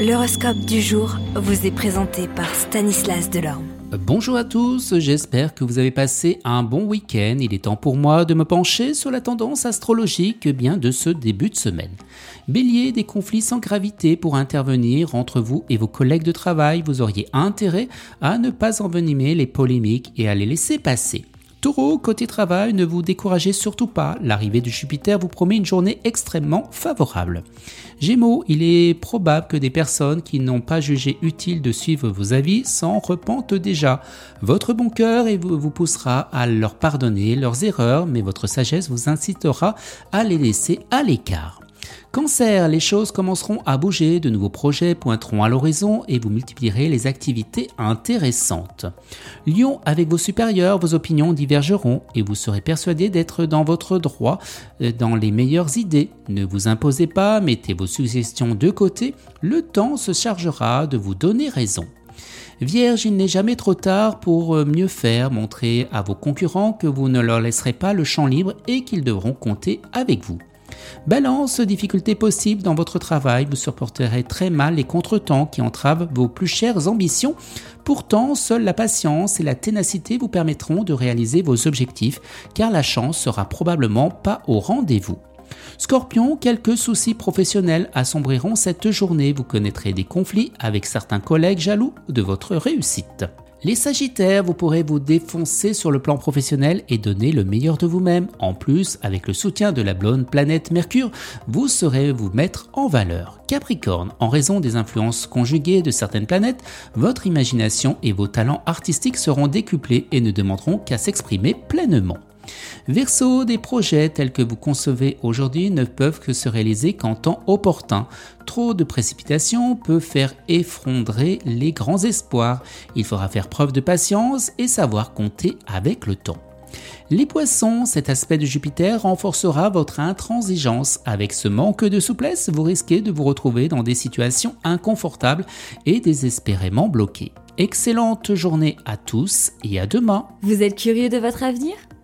L'horoscope du jour vous est présenté par Stanislas Delorme. Bonjour à tous, j'espère que vous avez passé un bon week-end. Il est temps pour moi de me pencher sur la tendance astrologique bien de ce début de semaine. Bélier, des conflits sans gravité pour intervenir entre vous et vos collègues de travail. Vous auriez intérêt à ne pas envenimer les polémiques et à les laisser passer. Taureau, côté travail, ne vous découragez surtout pas. L'arrivée de Jupiter vous promet une journée extrêmement favorable. Gémeaux, il est probable que des personnes qui n'ont pas jugé utile de suivre vos avis s'en repentent déjà. Votre bon cœur vous poussera à leur pardonner leurs erreurs, mais votre sagesse vous incitera à les laisser à l'écart. Cancer, les choses commenceront à bouger, de nouveaux projets pointeront à l'horizon et vous multiplierez les activités intéressantes. Lion, avec vos supérieurs, vos opinions divergeront et vous serez persuadé d'être dans votre droit, euh, dans les meilleures idées. Ne vous imposez pas, mettez vos suggestions de côté, le temps se chargera de vous donner raison. Vierge, il n'est jamais trop tard pour euh, mieux faire, montrer à vos concurrents que vous ne leur laisserez pas le champ libre et qu'ils devront compter avec vous. Balance, difficultés possibles dans votre travail, vous supporterez très mal les contretemps qui entravent vos plus chères ambitions. Pourtant, seule la patience et la ténacité vous permettront de réaliser vos objectifs, car la chance sera probablement pas au rendez-vous. Scorpion, quelques soucis professionnels assombriront cette journée. Vous connaîtrez des conflits avec certains collègues jaloux de votre réussite. Les Sagittaires, vous pourrez vous défoncer sur le plan professionnel et donner le meilleur de vous-même. En plus, avec le soutien de la blonde planète Mercure, vous saurez vous mettre en valeur. Capricorne, en raison des influences conjuguées de certaines planètes, votre imagination et vos talents artistiques seront décuplés et ne demanderont qu'à s'exprimer pleinement. Verseau, des projets tels que vous concevez aujourd'hui ne peuvent que se réaliser qu'en temps opportun. Trop de précipitation peut faire effondrer les grands espoirs. Il faudra faire preuve de patience et savoir compter avec le temps. Les poissons, cet aspect de Jupiter renforcera votre intransigeance. Avec ce manque de souplesse, vous risquez de vous retrouver dans des situations inconfortables et désespérément bloquées. Excellente journée à tous et à demain. Vous êtes curieux de votre avenir?